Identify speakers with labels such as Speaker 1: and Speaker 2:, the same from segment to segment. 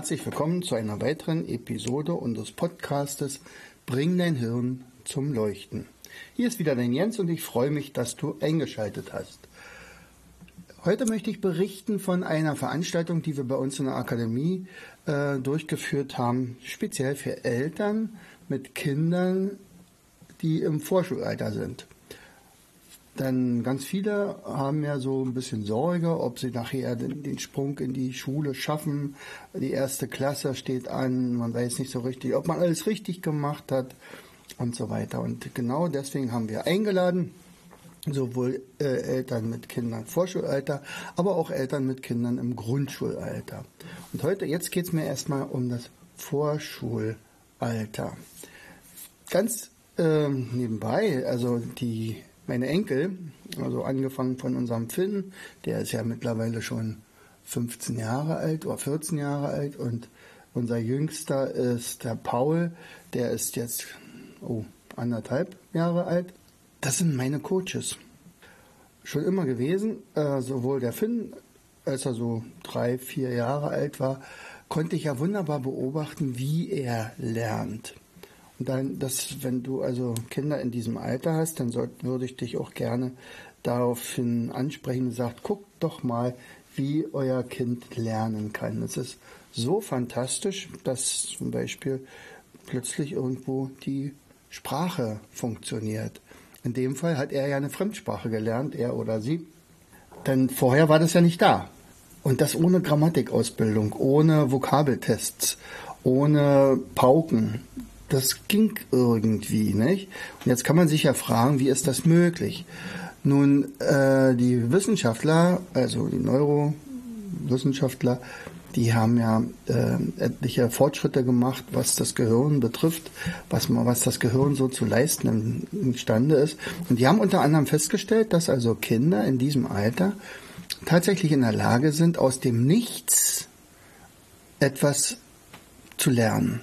Speaker 1: Herzlich willkommen zu einer weiteren Episode unseres Podcastes Bring dein Hirn zum Leuchten. Hier ist wieder dein Jens und ich freue mich, dass du eingeschaltet hast. Heute möchte ich berichten von einer Veranstaltung, die wir bei uns in der Akademie äh, durchgeführt haben, speziell für Eltern mit Kindern, die im Vorschulalter sind. Denn ganz viele haben ja so ein bisschen Sorge, ob sie nachher den, den, Sprung in die Schule schaffen. Die erste Klasse steht an, man weiß nicht so richtig, ob man alles richtig gemacht hat und so weiter. Und genau deswegen haben wir eingeladen, sowohl äh, Eltern mit Kindern Vorschulalter, aber auch Eltern mit Kindern im Grundschulalter. Und heute, jetzt geht es mir erstmal um das Vorschulalter. Ganz äh, nebenbei, also die meine Enkel, also angefangen von unserem Finn, der ist ja mittlerweile schon 15 Jahre alt oder 14 Jahre alt und unser Jüngster ist der Paul, der ist jetzt oh, anderthalb Jahre alt. Das sind meine Coaches. Schon immer gewesen, äh, sowohl der Finn, als er so drei, vier Jahre alt war, konnte ich ja wunderbar beobachten, wie er lernt. Dann, dass, wenn du also Kinder in diesem Alter hast, dann soll, würde ich dich auch gerne daraufhin ansprechen und sagen, guck doch mal, wie euer Kind lernen kann. Es ist so fantastisch, dass zum Beispiel plötzlich irgendwo die Sprache funktioniert. In dem Fall hat er ja eine Fremdsprache gelernt, er oder sie. Denn vorher war das ja nicht da. Und das ohne Grammatikausbildung, ohne Vokabeltests, ohne Pauken das ging irgendwie, nicht? Und jetzt kann man sich ja fragen, wie ist das möglich? Nun, äh, die Wissenschaftler, also die Neurowissenschaftler, die haben ja äh, etliche Fortschritte gemacht, was das Gehirn betrifft, was, man, was das Gehirn so zu leisten imstande ist. Und die haben unter anderem festgestellt, dass also Kinder in diesem Alter tatsächlich in der Lage sind, aus dem Nichts etwas zu lernen.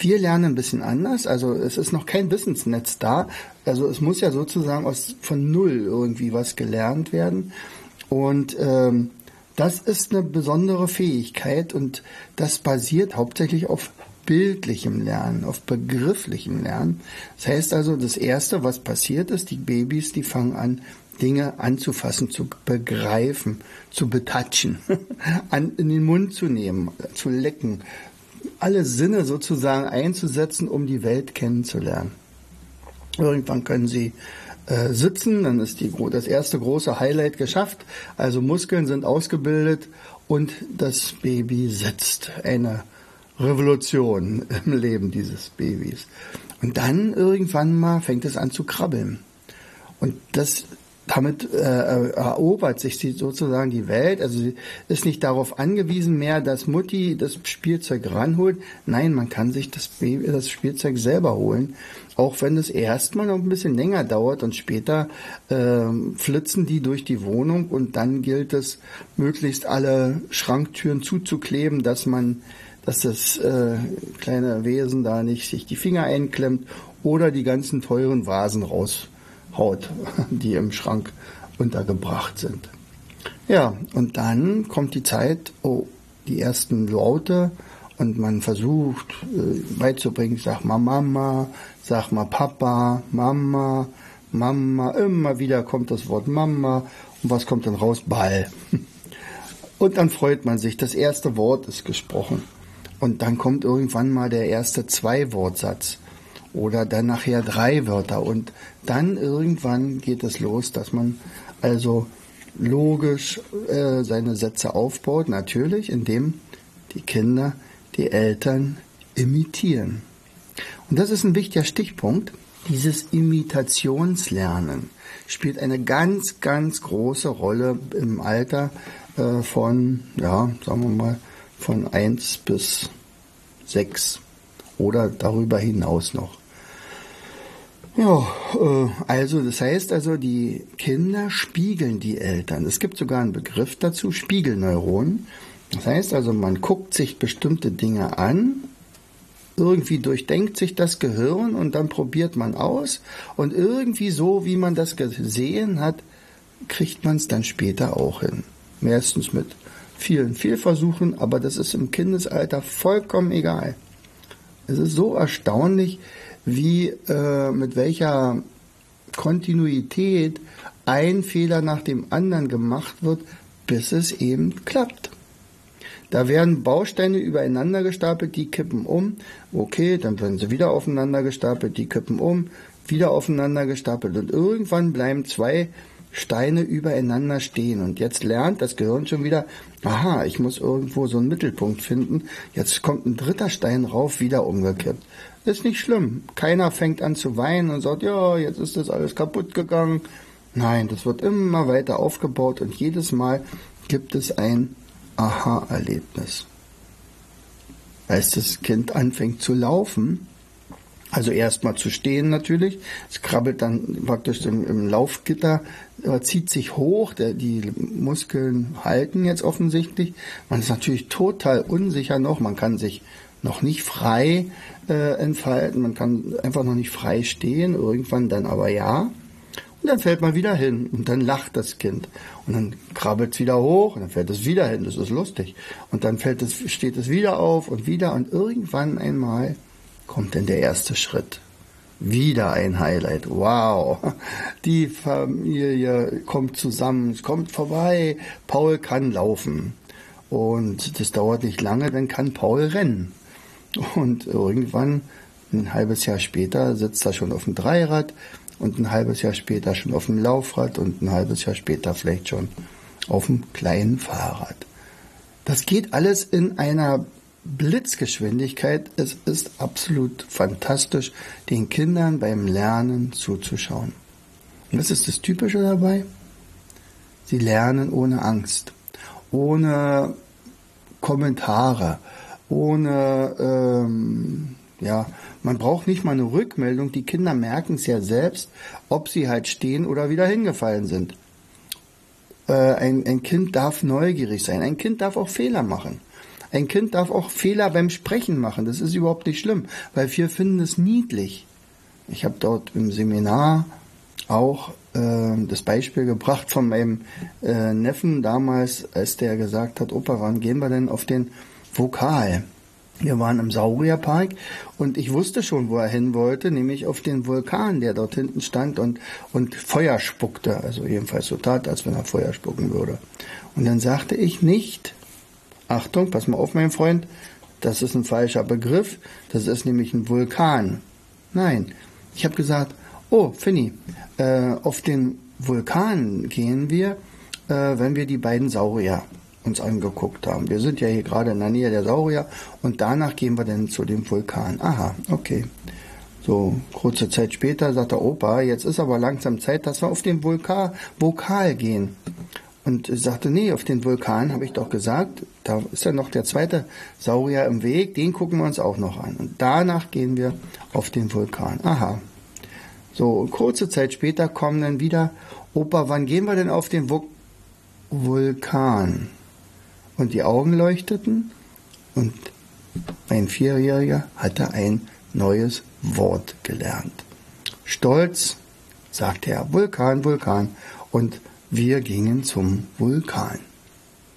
Speaker 1: Wir lernen ein bisschen anders, also es ist noch kein Wissensnetz da. Also es muss ja sozusagen aus, von Null irgendwie was gelernt werden. Und ähm, das ist eine besondere Fähigkeit und das basiert hauptsächlich auf bildlichem Lernen, auf begrifflichem Lernen. Das heißt also, das Erste, was passiert ist, die Babys, die fangen an, Dinge anzufassen, zu begreifen, zu betatschen, an, in den Mund zu nehmen, zu lecken, alle Sinne sozusagen einzusetzen, um die Welt kennenzulernen. Irgendwann können sie äh, sitzen, dann ist die, das erste große Highlight geschafft. Also Muskeln sind ausgebildet und das Baby sitzt. Eine Revolution im Leben dieses Babys. Und dann irgendwann mal fängt es an zu krabbeln. Und das damit äh, erobert sich sie sozusagen die Welt. Also sie ist nicht darauf angewiesen mehr, dass Mutti das Spielzeug ranholt. Nein, man kann sich das, das Spielzeug selber holen. Auch wenn es erstmal noch ein bisschen länger dauert und später äh, flitzen die durch die Wohnung und dann gilt es, möglichst alle Schranktüren zuzukleben, dass man, dass das äh, kleine Wesen da nicht sich die Finger einklemmt oder die ganzen teuren Vasen raus Haut, die im Schrank untergebracht sind. Ja, und dann kommt die Zeit, oh, die ersten Laute und man versucht äh, beizubringen, sag mal Mama, sag mal Papa, Mama, Mama, immer wieder kommt das Wort Mama und was kommt dann raus? Ball. Und dann freut man sich, das erste Wort ist gesprochen. Und dann kommt irgendwann mal der erste Zwei-Wortsatz oder dann nachher drei Wörter und dann irgendwann geht es los, dass man also logisch äh, seine Sätze aufbaut, natürlich, indem die Kinder die Eltern imitieren. Und das ist ein wichtiger Stichpunkt. Dieses Imitationslernen spielt eine ganz, ganz große Rolle im Alter äh, von, ja, sagen wir mal, von 1 bis 6 oder darüber hinaus noch. Ja, äh, also das heißt also, die Kinder spiegeln die Eltern. Es gibt sogar einen Begriff dazu, Spiegelneuronen. Das heißt also, man guckt sich bestimmte Dinge an, irgendwie durchdenkt sich das Gehirn und dann probiert man aus und irgendwie so, wie man das gesehen hat, kriegt man es dann später auch hin. Meistens mit vielen Fehlversuchen, aber das ist im Kindesalter vollkommen egal. Es ist so erstaunlich, wie äh, mit welcher Kontinuität ein Fehler nach dem anderen gemacht wird, bis es eben klappt. Da werden Bausteine übereinander gestapelt, die kippen um. Okay, dann werden sie wieder aufeinander gestapelt, die kippen um, wieder aufeinander gestapelt. Und irgendwann bleiben zwei Steine übereinander stehen. Und jetzt lernt das Gehirn schon wieder, aha, ich muss irgendwo so einen Mittelpunkt finden. Jetzt kommt ein dritter Stein rauf, wieder umgekippt. Ist nicht schlimm. Keiner fängt an zu weinen und sagt, ja, jetzt ist das alles kaputt gegangen. Nein, das wird immer weiter aufgebaut und jedes Mal gibt es ein Aha-Erlebnis. Als das Kind anfängt zu laufen, also erstmal zu stehen natürlich. Es krabbelt dann praktisch im, im Laufgitter, zieht sich hoch. Der, die Muskeln halten jetzt offensichtlich. Man ist natürlich total unsicher noch. Man kann sich noch nicht frei äh, entfalten. Man kann einfach noch nicht frei stehen. Irgendwann dann aber ja. Und dann fällt man wieder hin und dann lacht das Kind. Und dann krabbelt es wieder hoch und dann fällt es wieder hin. Das ist lustig. Und dann fällt es, steht es wieder auf und wieder und irgendwann einmal kommt denn der erste Schritt. Wieder ein Highlight. Wow. Die Familie kommt zusammen, es kommt vorbei. Paul kann laufen. Und das dauert nicht lange, dann kann Paul rennen. Und irgendwann, ein halbes Jahr später, sitzt er schon auf dem Dreirad und ein halbes Jahr später schon auf dem Laufrad und ein halbes Jahr später vielleicht schon auf dem kleinen Fahrrad. Das geht alles in einer Blitzgeschwindigkeit. Es ist absolut fantastisch, den Kindern beim Lernen zuzuschauen. Und was ist das Typische dabei? Sie lernen ohne Angst, ohne Kommentare, ohne, ähm, ja, man braucht nicht mal eine Rückmeldung. Die Kinder merken es ja selbst, ob sie halt stehen oder wieder hingefallen sind. Äh, ein, ein Kind darf neugierig sein. Ein Kind darf auch Fehler machen. Ein Kind darf auch Fehler beim Sprechen machen. Das ist überhaupt nicht schlimm, weil wir finden es niedlich. Ich habe dort im Seminar auch äh, das Beispiel gebracht von meinem äh, Neffen damals, als der gesagt hat, Opa, wann gehen wir denn auf den Vokal? Wir waren im Saurierpark und ich wusste schon, wo er hin wollte, nämlich auf den Vulkan, der dort hinten stand und, und Feuer spuckte. Also jedenfalls so tat, als wenn er Feuer spucken würde. Und dann sagte ich nicht, Achtung, pass mal auf, mein Freund, das ist ein falscher Begriff, das ist nämlich ein Vulkan. Nein, ich habe gesagt, oh, Finny, äh, auf den Vulkan gehen wir, äh, wenn wir die beiden Saurier uns angeguckt haben. Wir sind ja hier gerade in der Nähe der Saurier und danach gehen wir dann zu dem Vulkan. Aha, okay. So, kurze Zeit später sagt der Opa, jetzt ist aber langsam Zeit, dass wir auf den Vulkan, Vokal gehen. Und sagte, nee, auf den Vulkan habe ich doch gesagt, da ist ja noch der zweite Saurier im Weg, den gucken wir uns auch noch an. Und danach gehen wir auf den Vulkan. Aha. So, kurze Zeit später kommen dann wieder, Opa, wann gehen wir denn auf den Vul Vulkan? Und die Augen leuchteten und mein Vierjähriger hatte ein neues Wort gelernt. Stolz sagte er, Vulkan, Vulkan. Und wir gingen zum Vulkan.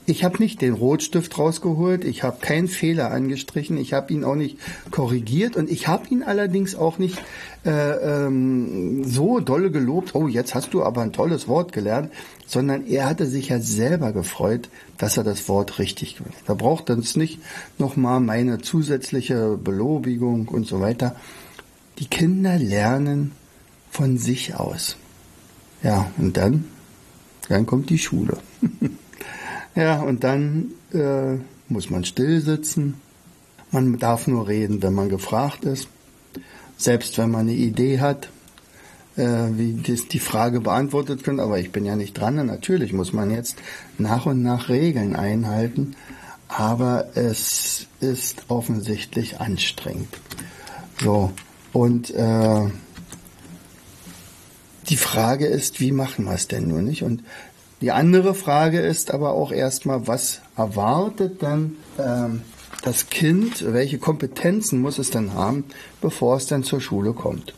Speaker 1: Ich habe nicht den Rotstift rausgeholt, ich habe keinen Fehler angestrichen, ich habe ihn auch nicht korrigiert und ich habe ihn allerdings auch nicht äh, ähm, so dolle gelobt, oh, jetzt hast du aber ein tolles Wort gelernt, sondern er hatte sich ja selber gefreut, dass er das Wort richtig gemacht hat. Da braucht es nicht nochmal meine zusätzliche Belobigung und so weiter. Die Kinder lernen von sich aus. Ja, und dann dann kommt die Schule. ja, und dann äh, muss man still sitzen. Man darf nur reden, wenn man gefragt ist. Selbst wenn man eine Idee hat, äh, wie das die Frage beantwortet wird, aber ich bin ja nicht dran. natürlich muss man jetzt nach und nach Regeln einhalten. aber es ist offensichtlich anstrengend. So, und äh, die Frage ist, wie machen wir es denn nun nicht? Und die andere Frage ist aber auch erstmal, was erwartet dann ähm, das Kind, welche Kompetenzen muss es dann haben, bevor es dann zur Schule kommt?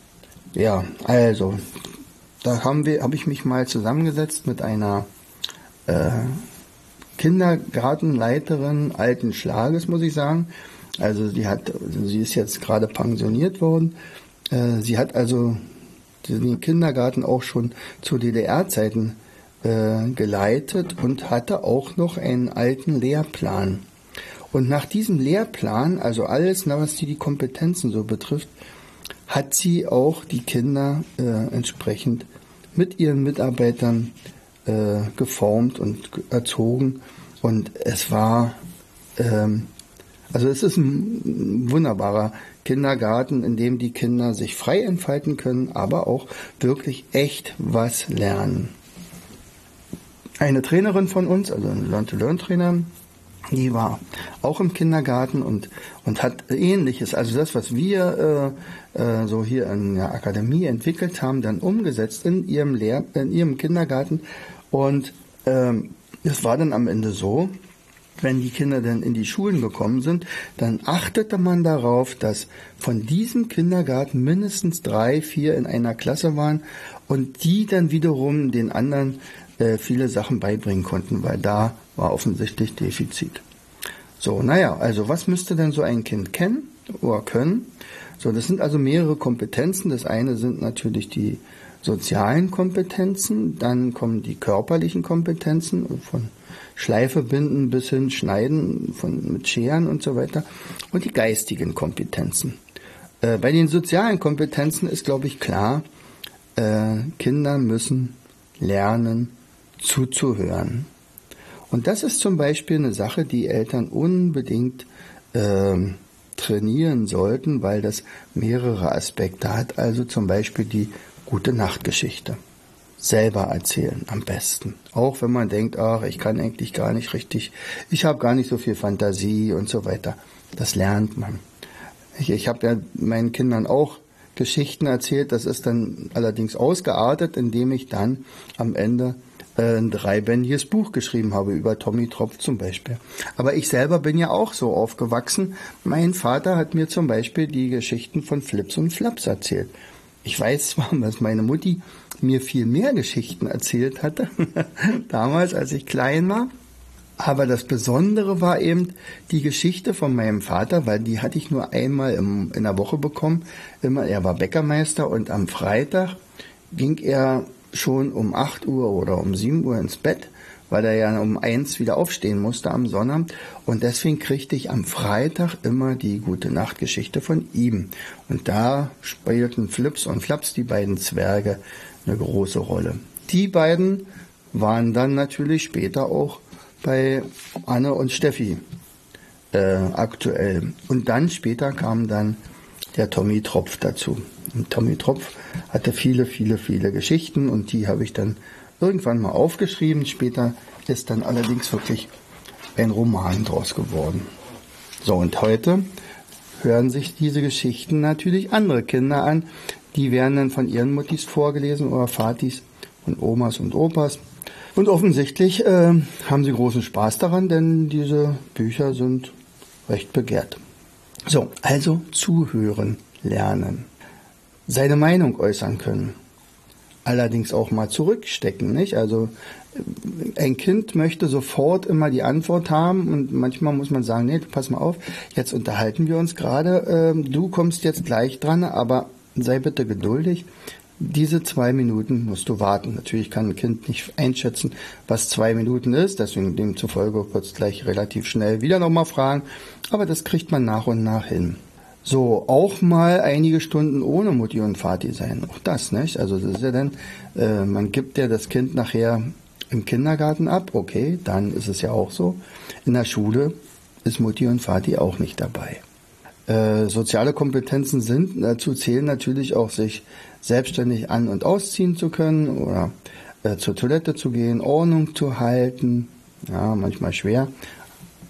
Speaker 1: Ja, also, da habe ich mich mal zusammengesetzt mit einer äh, Kindergartenleiterin alten Schlages, muss ich sagen. Also die hat, sie ist jetzt gerade pensioniert worden. Äh, sie hat also den Kindergarten auch schon zu DDR-Zeiten äh, geleitet und hatte auch noch einen alten Lehrplan. Und nach diesem Lehrplan, also alles, was die, die Kompetenzen so betrifft, hat sie auch die Kinder äh, entsprechend mit ihren Mitarbeitern äh, geformt und erzogen. Und es war, ähm, also es ist ein wunderbarer Kindergarten, in dem die Kinder sich frei entfalten können, aber auch wirklich echt was lernen. Eine Trainerin von uns, also ein Learn-to-Learn-Trainer, die war auch im Kindergarten und, und hat ähnliches, also das, was wir äh, äh, so hier in der Akademie entwickelt haben, dann umgesetzt in ihrem Lehr in ihrem Kindergarten und ähm, es war dann am Ende so, wenn die Kinder dann in die Schulen gekommen sind, dann achtete man darauf, dass von diesem Kindergarten mindestens drei, vier in einer Klasse waren und die dann wiederum den anderen äh, viele Sachen beibringen konnten, weil da war offensichtlich Defizit. So, naja, also was müsste denn so ein Kind kennen oder können? So, das sind also mehrere Kompetenzen. Das eine sind natürlich die sozialen Kompetenzen, dann kommen die körperlichen Kompetenzen von Schleife binden bis hin Schneiden von, mit Scheren und so weiter und die geistigen Kompetenzen. Äh, bei den sozialen Kompetenzen ist, glaube ich, klar, äh, Kinder müssen lernen zuzuhören. Und das ist zum Beispiel eine Sache, die Eltern unbedingt äh, trainieren sollten, weil das mehrere Aspekte hat. Also zum Beispiel die gute Nachtgeschichte. Selber erzählen am besten. Auch wenn man denkt, ach, ich kann eigentlich gar nicht richtig, ich habe gar nicht so viel Fantasie und so weiter. Das lernt man. Ich, ich habe ja meinen Kindern auch Geschichten erzählt, das ist dann allerdings ausgeartet, indem ich dann am Ende äh, ein dreibändiges Buch geschrieben habe über Tommy Tropf zum Beispiel. Aber ich selber bin ja auch so aufgewachsen. Mein Vater hat mir zum Beispiel die Geschichten von Flips und Flaps erzählt. Ich weiß zwar, dass meine Mutti mir viel mehr Geschichten erzählt hatte, damals, als ich klein war. Aber das Besondere war eben die Geschichte von meinem Vater, weil die hatte ich nur einmal im, in der Woche bekommen. Immer, er war Bäckermeister und am Freitag ging er schon um 8 Uhr oder um 7 Uhr ins Bett, weil er ja um 1 wieder aufstehen musste am Sonnabend. Und deswegen kriegte ich am Freitag immer die gute Nachtgeschichte von ihm. Und da spielten Flips und Flaps, die beiden Zwerge, eine große Rolle. Die beiden waren dann natürlich später auch bei Anne und Steffi äh, aktuell. Und dann später kam dann der Tommy Tropf dazu. Und Tommy Tropf hatte viele, viele, viele Geschichten und die habe ich dann irgendwann mal aufgeschrieben. Später ist dann allerdings wirklich ein Roman draus geworden. So, und heute hören sich diese Geschichten natürlich andere Kinder an. Die werden dann von ihren Muttis vorgelesen oder Vatis und Omas und Opas. Und offensichtlich äh, haben sie großen Spaß daran, denn diese Bücher sind recht begehrt. So, also zuhören lernen seine Meinung äußern können. Allerdings auch mal zurückstecken, nicht? Also ein Kind möchte sofort immer die Antwort haben und manchmal muss man sagen, nee, pass mal auf, jetzt unterhalten wir uns gerade, äh, du kommst jetzt gleich dran, aber sei bitte geduldig. Diese zwei Minuten musst du warten. Natürlich kann ein Kind nicht einschätzen, was zwei Minuten ist, deswegen demzufolge kurz gleich relativ schnell wieder nochmal fragen, aber das kriegt man nach und nach hin. So, auch mal einige Stunden ohne Mutti und Vati sein. Auch das, nicht? Also das ist ja dann, äh, man gibt ja das Kind nachher im Kindergarten ab, okay, dann ist es ja auch so. In der Schule ist Mutti und Vati auch nicht dabei. Äh, soziale Kompetenzen sind, dazu zählen natürlich auch, sich selbstständig an- und ausziehen zu können oder äh, zur Toilette zu gehen, Ordnung zu halten, ja, manchmal schwer,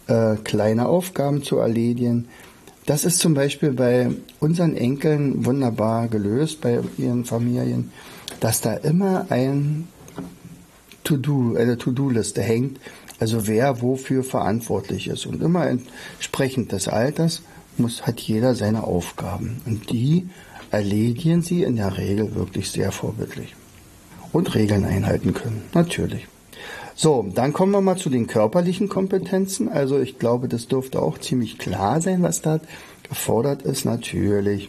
Speaker 1: äh, kleine Aufgaben zu erledigen. Das ist zum Beispiel bei unseren Enkeln wunderbar gelöst, bei ihren Familien, dass da immer ein To-Do, eine To-Do-Liste hängt, also wer wofür verantwortlich ist. Und immer entsprechend des Alters muss, hat jeder seine Aufgaben. Und die erledigen sie in der Regel wirklich sehr vorbildlich. Und Regeln einhalten können, natürlich. So, dann kommen wir mal zu den körperlichen Kompetenzen. Also ich glaube, das dürfte auch ziemlich klar sein, was da gefordert ist. Natürlich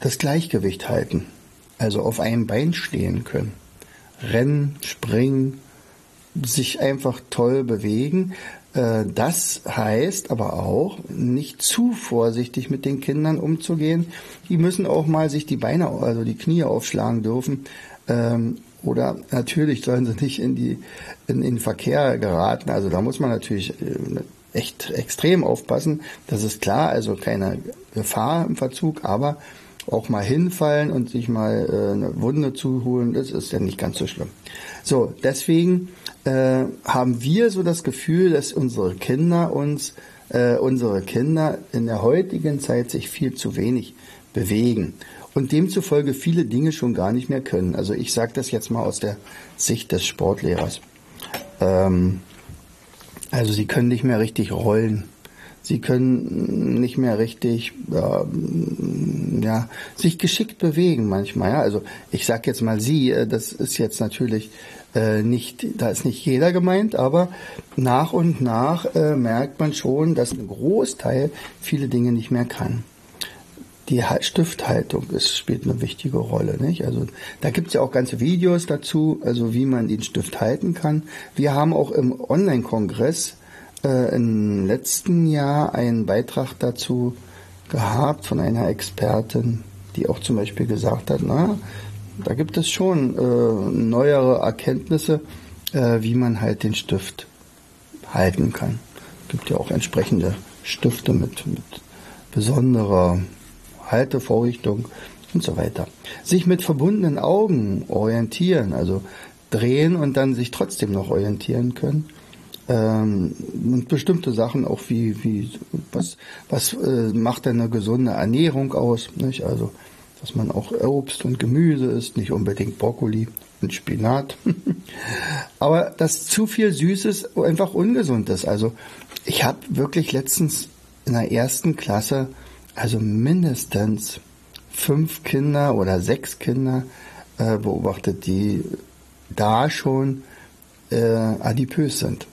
Speaker 1: das Gleichgewicht halten. Also auf einem Bein stehen können. Rennen, springen, sich einfach toll bewegen. Äh, das heißt aber auch, nicht zu vorsichtig mit den Kindern umzugehen. Die müssen auch mal sich die Beine, also die Knie aufschlagen dürfen. Oder natürlich sollen sie nicht in, die, in, in den Verkehr geraten. Also da muss man natürlich äh, echt extrem aufpassen. Das ist klar, also keine Gefahr im Verzug, aber auch mal hinfallen und sich mal äh, eine Wunde zuholen, das ist ja nicht ganz so schlimm. So, deswegen äh, haben wir so das Gefühl, dass unsere Kinder uns, äh, unsere Kinder in der heutigen Zeit sich viel zu wenig bewegen und demzufolge viele Dinge schon gar nicht mehr können. Also ich sage das jetzt mal aus der Sicht des Sportlehrers. Ähm, also sie können nicht mehr richtig rollen. Sie können nicht mehr richtig äh, ja, sich geschickt bewegen manchmal. Ja? Also ich sage jetzt mal Sie, äh, das ist jetzt natürlich äh, nicht, da ist nicht jeder gemeint, aber nach und nach äh, merkt man schon, dass ein Großteil viele Dinge nicht mehr kann die Stifthaltung ist, spielt eine wichtige Rolle. Nicht? Also da gibt es ja auch ganze Videos dazu, also wie man den Stift halten kann. Wir haben auch im Online-Kongress äh, im letzten Jahr einen Beitrag dazu gehabt von einer Expertin, die auch zum Beispiel gesagt hat, na, da gibt es schon äh, neuere Erkenntnisse, äh, wie man halt den Stift halten kann. Es gibt ja auch entsprechende Stifte mit, mit besonderer Haltevorrichtung und so weiter. Sich mit verbundenen Augen orientieren, also drehen und dann sich trotzdem noch orientieren können. Ähm, und bestimmte Sachen auch wie, wie was, was äh, macht denn eine gesunde Ernährung aus? Nicht? Also, dass man auch Obst und Gemüse isst, nicht unbedingt Brokkoli und Spinat. Aber dass zu viel Süßes einfach ungesund ist. Also ich habe wirklich letztens in der ersten Klasse also mindestens fünf Kinder oder sechs Kinder äh, beobachtet, die da schon äh, adipös sind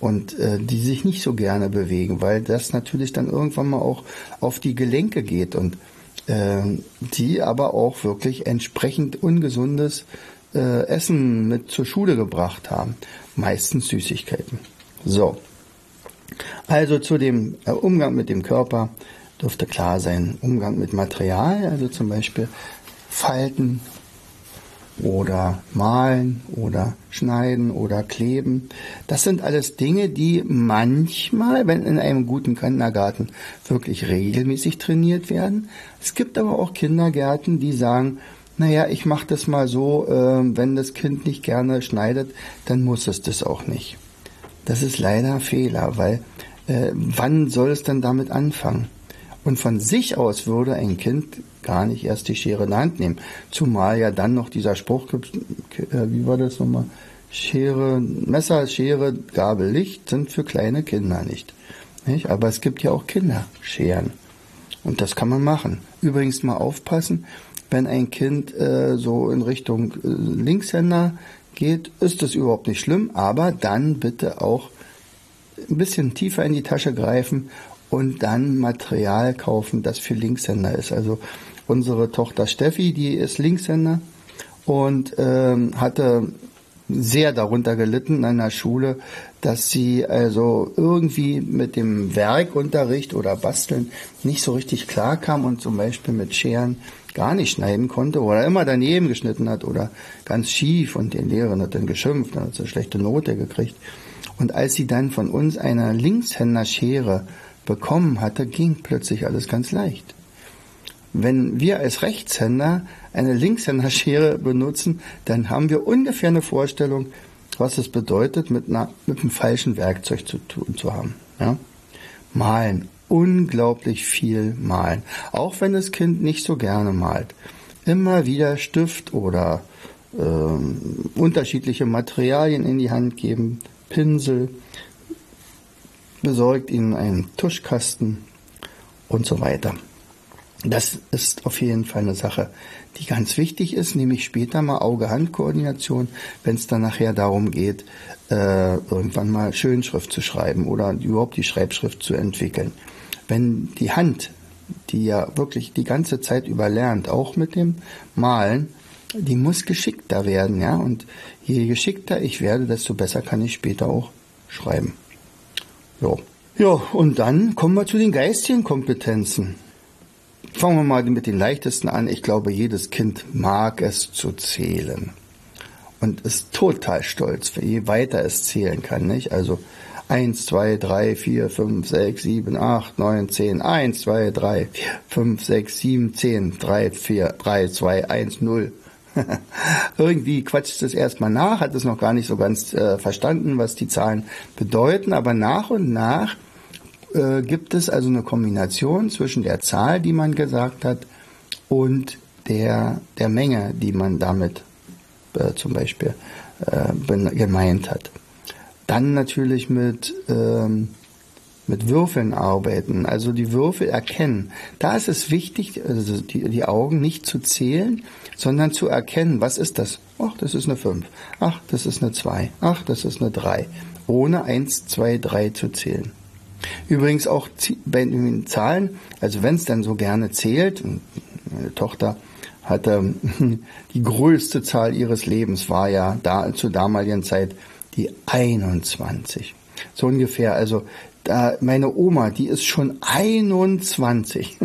Speaker 1: und äh, die sich nicht so gerne bewegen, weil das natürlich dann irgendwann mal auch auf die Gelenke geht und äh, die aber auch wirklich entsprechend ungesundes äh, Essen mit zur Schule gebracht haben, meistens Süßigkeiten. So, also zu dem äh, Umgang mit dem Körper dürfte klar sein. Umgang mit Material, also zum Beispiel Falten oder malen oder schneiden oder kleben. Das sind alles Dinge, die manchmal, wenn in einem guten Kindergarten wirklich regelmäßig trainiert werden. Es gibt aber auch Kindergärten, die sagen, naja, ich mache das mal so, äh, wenn das Kind nicht gerne schneidet, dann muss es das auch nicht. Das ist leider Fehler, weil äh, wann soll es dann damit anfangen? Und von sich aus würde ein Kind gar nicht erst die Schere in die Hand nehmen. Zumal ja dann noch dieser Spruch gibt, äh, wie war das nochmal? Schere, Messer, Schere, Gabel, Licht sind für kleine Kinder nicht. nicht? Aber es gibt ja auch Kinderscheren. Und das kann man machen. Übrigens mal aufpassen, wenn ein Kind äh, so in Richtung äh, Linkshänder geht, ist das überhaupt nicht schlimm, aber dann bitte auch ein bisschen tiefer in die Tasche greifen und dann Material kaufen, das für Linkshänder ist. Also unsere Tochter Steffi, die ist Linkshänder und ähm, hatte sehr darunter gelitten an der Schule, dass sie also irgendwie mit dem Werkunterricht oder Basteln nicht so richtig klar kam und zum Beispiel mit Scheren gar nicht schneiden konnte oder immer daneben geschnitten hat oder ganz schief und den Lehrerin hat dann geschimpft, dann hat sie eine schlechte Note gekriegt. Und als sie dann von uns eine Linkshänderschere bekommen hatte, ging plötzlich alles ganz leicht. Wenn wir als Rechtshänder eine Linkshänderschere benutzen, dann haben wir ungefähr eine Vorstellung, was es bedeutet, mit, einer, mit einem falschen Werkzeug zu tun zu haben. Ja? Malen, unglaublich viel malen, auch wenn das Kind nicht so gerne malt. Immer wieder Stift oder ähm, unterschiedliche Materialien in die Hand geben, Pinsel, besorgt ihnen einen Tuschkasten und so weiter. Das ist auf jeden Fall eine Sache, die ganz wichtig ist, nämlich später mal Auge-Hand-Koordination, wenn es dann nachher darum geht, äh, irgendwann mal Schönschrift zu schreiben oder überhaupt die Schreibschrift zu entwickeln. Wenn die Hand, die ja wirklich die ganze Zeit über lernt, auch mit dem Malen, die muss geschickter werden, ja, und je geschickter ich werde, desto besser kann ich später auch schreiben. Ja. Ja, und dann kommen wir zu den geistigen Kompetenzen. Fangen wir mal mit den leichtesten an. Ich glaube, jedes Kind mag es zu zählen. Und ist total stolz, je weiter es zählen kann, nicht? Also 1, 2, 3, 4, 5, 6, 7, 8, 9, 10, 1, 2, 3, 4, 5, 6, 7, 10, 3, 4, 3, 2, 1, 0. Irgendwie quatscht es erstmal nach, hat es noch gar nicht so ganz äh, verstanden, was die Zahlen bedeuten, aber nach und nach äh, gibt es also eine Kombination zwischen der Zahl, die man gesagt hat, und der, der Menge, die man damit äh, zum Beispiel äh, gemeint hat. Dann natürlich mit, ähm, mit Würfeln arbeiten, also die Würfel erkennen. Da ist es wichtig, also die, die Augen nicht zu zählen, sondern zu erkennen, was ist das? Ach, das ist eine 5. Ach, das ist eine 2. Ach, das ist eine 3. Ohne 1, 2, 3 zu zählen. Übrigens auch bei den Zahlen, also wenn es dann so gerne zählt, meine Tochter hatte die größte Zahl ihres Lebens war ja da zur damaligen Zeit die 21. So ungefähr. Also da meine Oma, die ist schon 21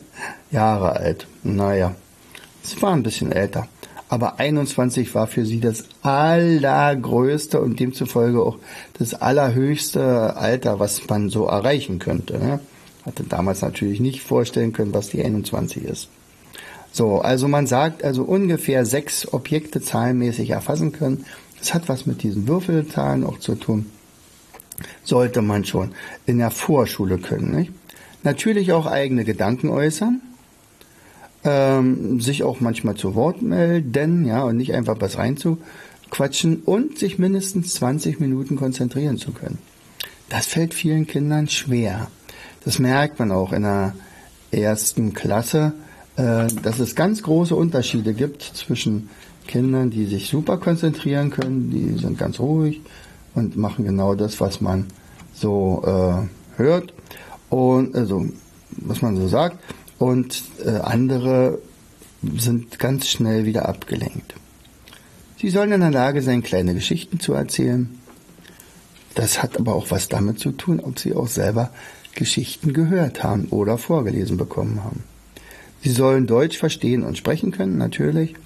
Speaker 1: Jahre alt. Naja, sie war ein bisschen älter aber 21 war für sie das allergrößte und demzufolge auch das allerhöchste Alter, was man so erreichen könnte. Ne? Hatte damals natürlich nicht vorstellen können, was die 21 ist. So, also man sagt also ungefähr sechs Objekte zahlenmäßig erfassen können. Das hat was mit diesen Würfelzahlen auch zu tun. Sollte man schon in der Vorschule können. Nicht? Natürlich auch eigene Gedanken äußern ähm, sich auch manchmal zu Wort melden, ja, und nicht einfach was reinzuquatschen und sich mindestens 20 Minuten konzentrieren zu können. Das fällt vielen Kindern schwer. Das merkt man auch in der ersten Klasse, äh, dass es ganz große Unterschiede gibt zwischen Kindern, die sich super konzentrieren können, die sind ganz ruhig und machen genau das, was man so äh, hört und also was man so sagt und äh, andere sind ganz schnell wieder abgelenkt. Sie sollen in der Lage sein, kleine Geschichten zu erzählen. Das hat aber auch was damit zu tun, ob sie auch selber Geschichten gehört haben oder vorgelesen bekommen haben. Sie sollen Deutsch verstehen und sprechen können, natürlich.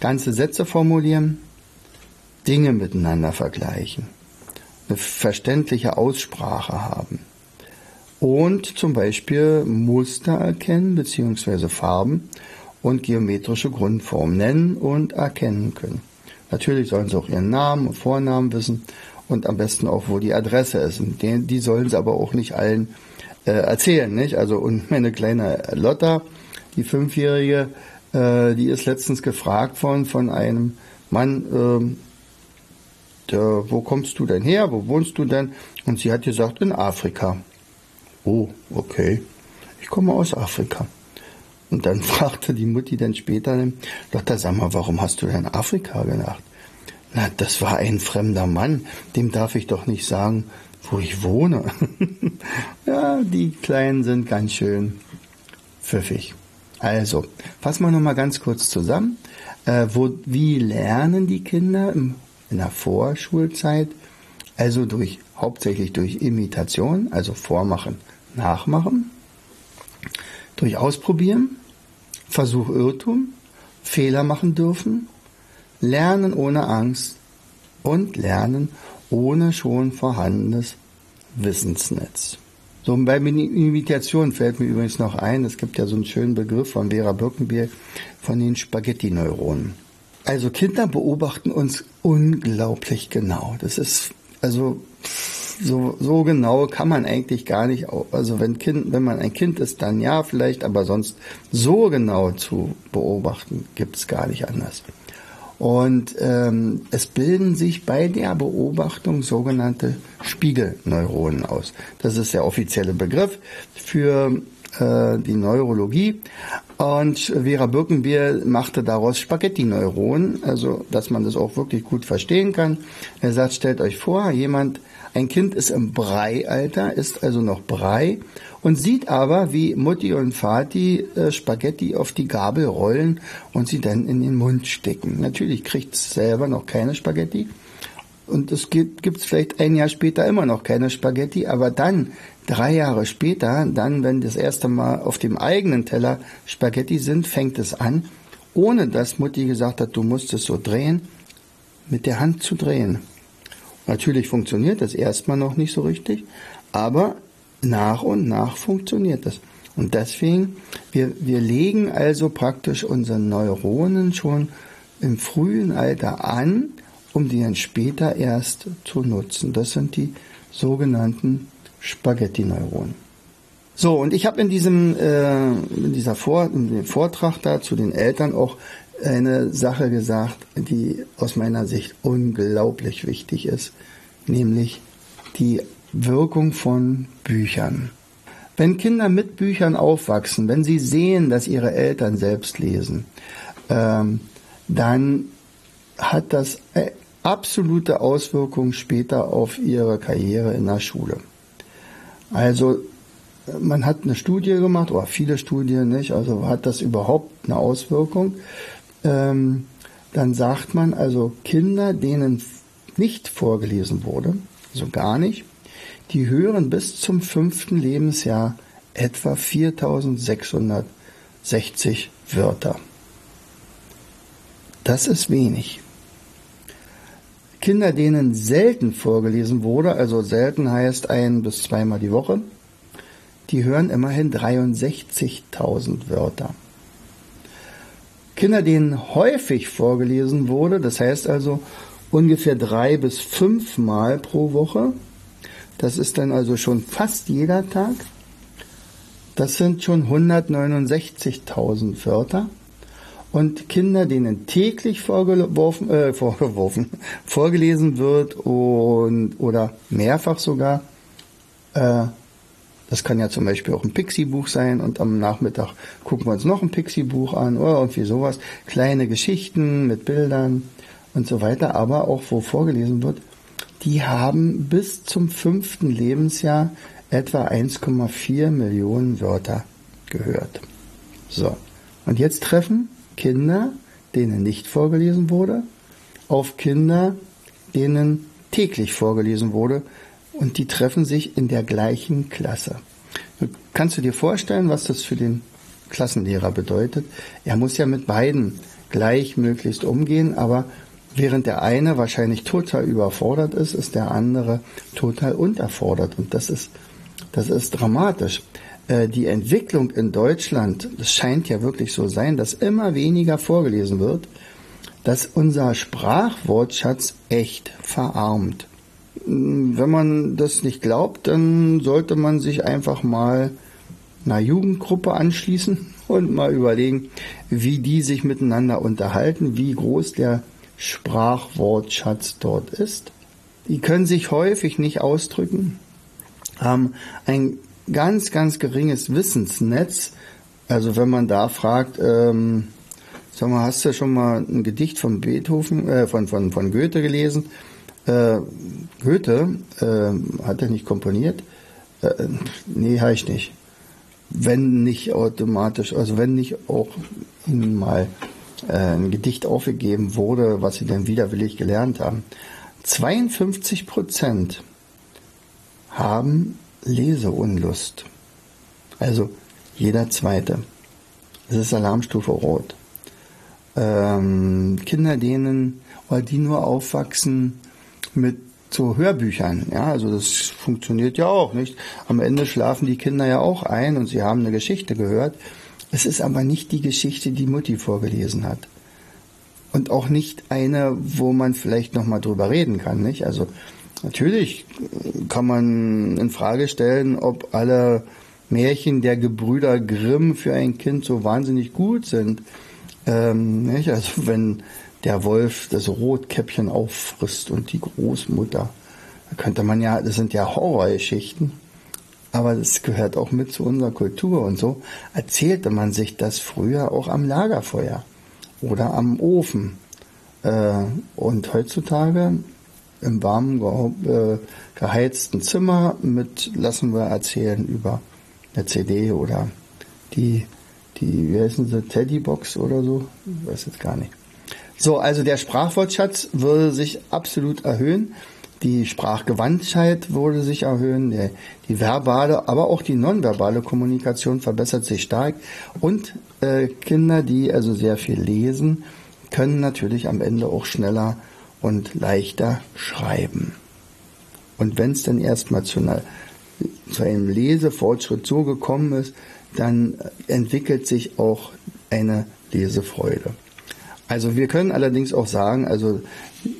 Speaker 1: Ganze Sätze formulieren, Dinge miteinander vergleichen, eine verständliche Aussprache haben und zum Beispiel Muster erkennen bzw. Farben und geometrische Grundformen nennen und erkennen können. Natürlich sollen sie auch ihren Namen und Vornamen wissen und am besten auch, wo die Adresse ist. Und die, sollen sie aber auch nicht allen äh, erzählen. Nicht? Also und meine kleine Lotta, die Fünfjährige, äh, die ist letztens gefragt worden von einem Mann, äh, der, wo kommst du denn her, wo wohnst du denn? Und sie hat gesagt, in Afrika. Oh, okay. Ich komme aus Afrika. Und dann fragte die Mutti dann später, Lotta, sag mal, warum hast du denn Afrika gedacht? Na, das war ein fremder Mann, dem darf ich doch nicht sagen, wo ich wohne. ja, die Kleinen sind ganz schön pfiffig. Also, fassen wir nochmal ganz kurz zusammen. Äh, wo, wie lernen die Kinder im, in der Vorschulzeit? Also durch, hauptsächlich durch Imitation, also Vormachen nachmachen, durch Ausprobieren, Versuch, Irrtum, Fehler machen dürfen, lernen ohne Angst und lernen ohne schon vorhandenes Wissensnetz. So, bei Imitation fällt mir übrigens noch ein, es gibt ja so einen schönen Begriff von Vera Birkenbier von den Spaghetti-Neuronen. Also Kinder beobachten uns unglaublich genau. Das ist also so, so genau kann man eigentlich gar nicht, also wenn, kind, wenn man ein Kind ist, dann ja vielleicht, aber sonst so genau zu beobachten gibt es gar nicht anders. Und ähm, es bilden sich bei der Beobachtung sogenannte Spiegelneuronen aus. Das ist der offizielle Begriff für äh, die Neurologie. Und Vera Birkenbier machte daraus Spaghetti-Neuronen, also dass man das auch wirklich gut verstehen kann. Er sagt, stellt euch vor, jemand, ein Kind ist im Breialter, ist also noch Brei und sieht aber, wie Mutti und Vati äh, Spaghetti auf die Gabel rollen und sie dann in den Mund stecken. Natürlich kriegt es selber noch keine Spaghetti, und es gibt es vielleicht ein Jahr später immer noch keine Spaghetti, aber dann, drei Jahre später, dann, wenn das erste Mal auf dem eigenen Teller Spaghetti sind, fängt es an, ohne dass Mutti gesagt hat, du musst es so drehen, mit der Hand zu drehen. Natürlich funktioniert das erstmal noch nicht so richtig, aber nach und nach funktioniert das. Und deswegen, wir, wir legen also praktisch unsere Neuronen schon im frühen Alter an, um die dann später erst zu nutzen. Das sind die sogenannten Spaghetti-Neuronen. So, und ich habe in diesem äh, in dieser Vor in dem Vortrag da zu den Eltern auch eine Sache gesagt, die aus meiner Sicht unglaublich wichtig ist, nämlich die Wirkung von Büchern. Wenn Kinder mit Büchern aufwachsen, wenn sie sehen, dass ihre Eltern selbst lesen, ähm, dann hat das äh, absolute Auswirkungen später auf ihre Karriere in der Schule. Also man hat eine Studie gemacht, oder viele Studien nicht, also hat das überhaupt eine Auswirkung. Ähm, dann sagt man also Kinder, denen nicht vorgelesen wurde, also gar nicht, die hören bis zum fünften Lebensjahr etwa 4660 Wörter. Das ist wenig. Kinder, denen selten vorgelesen wurde, also selten heißt ein bis zweimal die Woche, die hören immerhin 63.000 Wörter. Kinder, denen häufig vorgelesen wurde, das heißt also ungefähr drei bis fünfmal pro Woche, das ist dann also schon fast jeder Tag, das sind schon 169.000 Wörter. Und Kinder, denen täglich vorgeworfen, äh, vorgeworfen, vorgelesen wird und, oder mehrfach sogar, äh, das kann ja zum Beispiel auch ein Pixie-Buch sein und am Nachmittag gucken wir uns noch ein Pixie-Buch an oder irgendwie sowas. Kleine Geschichten mit Bildern und so weiter, aber auch wo vorgelesen wird, die haben bis zum fünften Lebensjahr etwa 1,4 Millionen Wörter gehört. So. Und jetzt treffen Kinder, denen nicht vorgelesen wurde, auf Kinder, denen täglich vorgelesen wurde und die treffen sich in der gleichen Klasse. Kannst du dir vorstellen, was das für den Klassenlehrer bedeutet? Er muss ja mit beiden gleich möglichst umgehen, aber während der eine wahrscheinlich total überfordert ist, ist der andere total unterfordert und das ist das ist dramatisch. Äh, die Entwicklung in Deutschland, es scheint ja wirklich so sein, dass immer weniger vorgelesen wird, dass unser Sprachwortschatz echt verarmt. Hm, wenn man das nicht glaubt, dann sollte man sich einfach mal einer Jugendgruppe anschließen und mal überlegen, wie die sich miteinander unterhalten, wie groß der Sprachwortschatz dort ist. Die können sich häufig nicht ausdrücken, haben ein ganz, ganz geringes Wissensnetz. Also wenn man da fragt, ähm, sag mal, hast du schon mal ein Gedicht von Beethoven, äh, von, von, von Goethe gelesen? Äh, Goethe äh, hat er nicht komponiert? Äh, nee, habe ich nicht. Wenn nicht automatisch, also wenn nicht auch ihnen mal äh, ein Gedicht aufgegeben wurde, was sie dann widerwillig gelernt haben. 52 Prozent haben Leseunlust. Also jeder zweite. Es ist Alarmstufe Rot. Ähm, Kinder, denen oder die nur aufwachsen mit so Hörbüchern, ja, also das funktioniert ja auch, nicht? Am Ende schlafen die Kinder ja auch ein und sie haben eine Geschichte gehört. Es ist aber nicht die Geschichte, die Mutti vorgelesen hat. und auch nicht eine, wo man vielleicht noch mal drüber reden kann, nicht? Also natürlich kann man in Frage stellen, ob alle Märchen der Gebrüder Grimm für ein Kind so wahnsinnig gut sind. Ähm, nicht? Also wenn der Wolf das Rotkäppchen auffrisst und die Großmutter, da könnte man ja, das sind ja Horrorgeschichten, aber das gehört auch mit zu unserer Kultur und so erzählte man sich das früher auch am Lagerfeuer oder am Ofen. Äh, und heutzutage im warmen, äh, geheizten Zimmer mit, lassen wir erzählen über eine CD oder die, die, wie heißen sie, Teddybox oder so? Ich weiß jetzt gar nicht. So, also der Sprachwortschatz würde sich absolut erhöhen. Die Sprachgewandtheit würde sich erhöhen, die, die verbale, aber auch die nonverbale Kommunikation verbessert sich stark. Und äh, Kinder, die also sehr viel lesen, können natürlich am Ende auch schneller und leichter schreiben. Und wenn es dann erstmal zu, einer, zu einem Lesefortschritt so gekommen ist, dann entwickelt sich auch eine Lesefreude. Also wir können allerdings auch sagen, also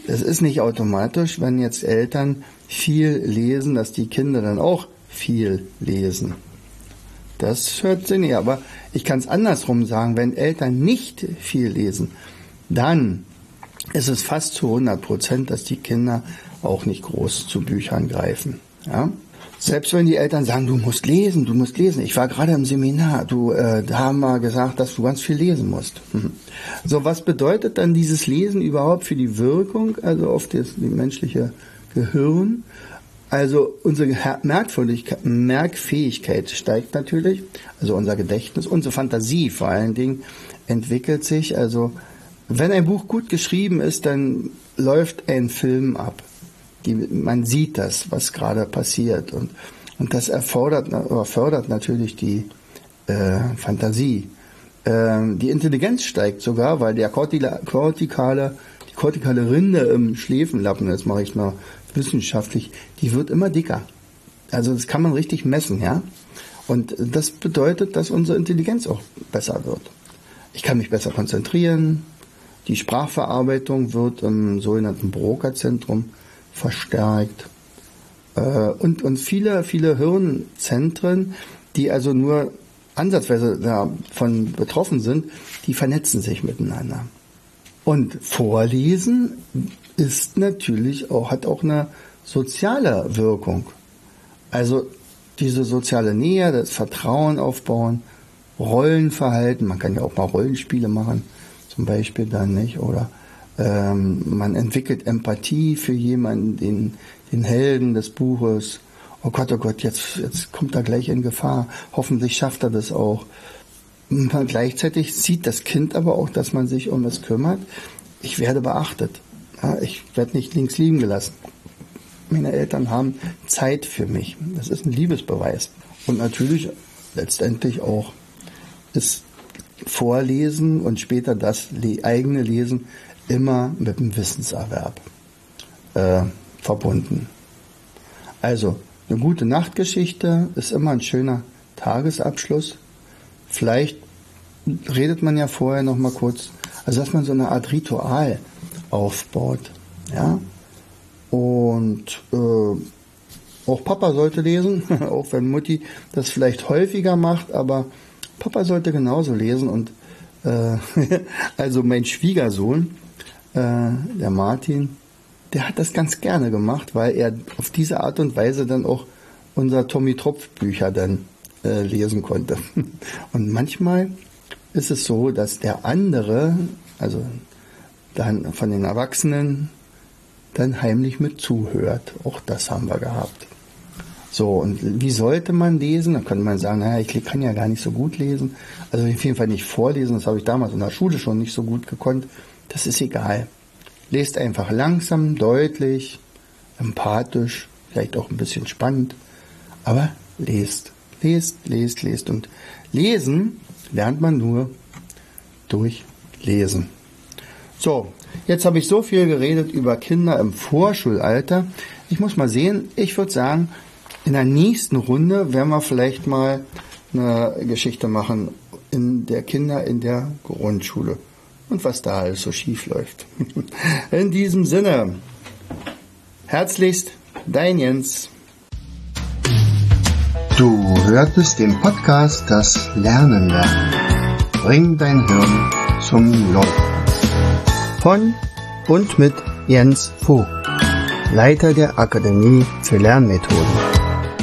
Speaker 1: es ist nicht automatisch, wenn jetzt Eltern viel lesen, dass die Kinder dann auch viel lesen. Das hört Sinn, ja, aber ich kann es andersrum sagen, wenn Eltern nicht viel lesen, dann ist es fast zu 100 Prozent, dass die Kinder auch nicht groß zu Büchern greifen. Ja? Selbst wenn die Eltern sagen, du musst lesen, du musst lesen. Ich war gerade im Seminar, du, äh, da haben wir gesagt, dass du ganz viel lesen musst. Mhm. So, was bedeutet dann dieses Lesen überhaupt für die Wirkung, also auf das menschliche Gehirn? Also unsere Merkfähigkeit steigt natürlich, also unser Gedächtnis, unsere Fantasie vor allen Dingen entwickelt sich. Also wenn ein Buch gut geschrieben ist, dann läuft ein Film ab die, man sieht das, was gerade passiert. Und, und das erfordert oder fördert natürlich die äh, Fantasie. Ähm, die Intelligenz steigt sogar, weil der kortikale, die kortikale Rinde im Schläfenlappen, das mache ich mal wissenschaftlich, die wird immer dicker. Also das kann man richtig messen, ja. Und das bedeutet, dass unsere Intelligenz auch besser wird. Ich kann mich besser konzentrieren. Die Sprachverarbeitung wird im sogenannten Broca-Zentrum verstärkt. Äh, und, und viele, viele Hirnzentren, die also nur ansatzweise davon betroffen sind, die vernetzen sich miteinander. Und Vorlesen ist natürlich auch, hat auch eine soziale Wirkung. Also diese soziale Nähe, das Vertrauen aufbauen, Rollenverhalten, man kann ja auch mal Rollenspiele machen, zum Beispiel dann nicht, oder ähm, man entwickelt Empathie für jemanden, den, den Helden des Buches. Oh Gott, oh Gott, jetzt, jetzt kommt er gleich in Gefahr. Hoffentlich schafft er das auch. Und gleichzeitig sieht das Kind aber auch, dass man sich um es kümmert. Ich werde beachtet. Ja, ich werde nicht links liegen gelassen. Meine Eltern haben Zeit für mich. Das ist ein Liebesbeweis. Und natürlich letztendlich auch das Vorlesen und später das eigene Lesen immer mit dem Wissenserwerb äh, verbunden. Also eine gute Nachtgeschichte ist immer ein schöner Tagesabschluss. Vielleicht redet man ja vorher noch mal kurz, also dass man so eine Art Ritual aufbaut, ja. Und äh, auch Papa sollte lesen, auch wenn Mutti das vielleicht häufiger macht, aber Papa sollte genauso lesen und äh, also mein Schwiegersohn, äh, der Martin, der hat das ganz gerne gemacht, weil er auf diese Art und Weise dann auch unser Tommy Tropf Bücher dann äh, lesen konnte. Und manchmal ist es so, dass der andere, also dann von den Erwachsenen, dann heimlich mit zuhört. Auch das haben wir gehabt. So, und wie sollte man lesen? Da könnte man sagen, naja, ich kann ja gar nicht so gut lesen. Also auf jeden Fall nicht vorlesen, das habe ich damals in der Schule schon nicht so gut gekonnt. Das ist egal. Lest einfach langsam, deutlich, empathisch, vielleicht auch ein bisschen spannend, aber lest, lest, lest, lest. Und lesen lernt man nur durch Lesen. So, jetzt habe ich so viel geredet über Kinder im Vorschulalter. Ich muss mal sehen, ich würde sagen, in der nächsten Runde werden wir vielleicht mal eine Geschichte machen in der Kinder in der Grundschule. und was da alles so schief läuft. In diesem Sinne, herzlichst, dein Jens. Du hörtest den Podcast Das Lernen lernen. Bring dein Hirn zum Laufen. Von und mit Jens Vogt, Leiter der Akademie für Lernmethoden.